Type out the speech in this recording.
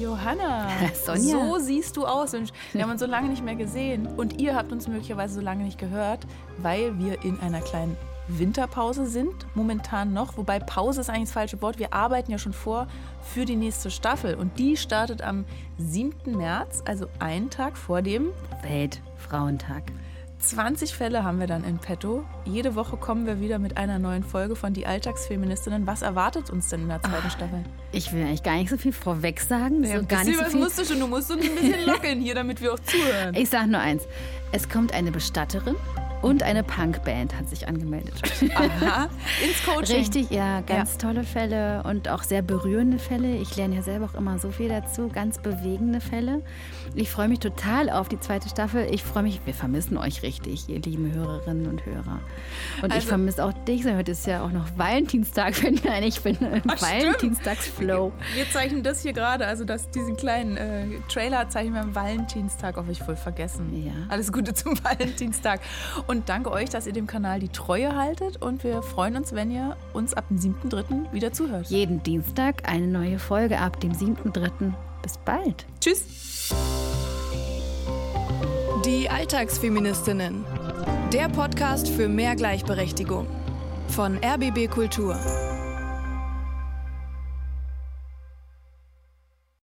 Johanna, Sonja. so siehst du aus. Und wir haben uns so lange nicht mehr gesehen. Und ihr habt uns möglicherweise so lange nicht gehört, weil wir in einer kleinen Winterpause sind, momentan noch. Wobei Pause ist eigentlich das falsche Wort. Wir arbeiten ja schon vor für die nächste Staffel. Und die startet am 7. März, also einen Tag vor dem Weltfrauentag. 20 Fälle haben wir dann in petto. Jede Woche kommen wir wieder mit einer neuen Folge von Die Alltagsfeministinnen. Was erwartet uns denn in der zweiten Ah, Staffel? Ich will eigentlich gar nicht so viel vorweg sagen. Ja, so gar nicht so viel. musst du schon? Du musst so ein bisschen locken hier, damit wir auch zuhören. Ich sag nur eins. Es kommt eine Bestatterin und eine Punkband hat sich angemeldet. Aha, ins Coaching. Richtig, ja, ganz tolle Fälle und auch sehr berührende Fälle. Ich lerne ja selber auch immer so viel dazu, ganz bewegende Fälle. Ich freue mich total auf die zweite Staffel. Ich freue mich, wir vermissen euch richtig, ihr lieben Hörerinnen und Hörer. Und ich Also- vermisse auch dich. Heute ist ja auch noch Valentinstag, wenn nein, ich bin im Ach, stimmt. Valentinstagsflow. Wir zeichnen das hier gerade, also das, diesen kleinen äh, Trailer zeichnen wir am Valentinstag, auf ich voll vergessen. Ja. Alles Gute zum Valentinstag. Und danke euch, dass ihr dem Kanal die Treue haltet und wir freuen uns, wenn ihr uns ab dem 7.3. wieder zuhört. Jeden Dienstag eine neue Folge ab dem 7.3. Bis bald. Tschüss. Die Alltagsfeministinnen. Der Podcast für mehr Gleichberechtigung. Von RBB Kultur.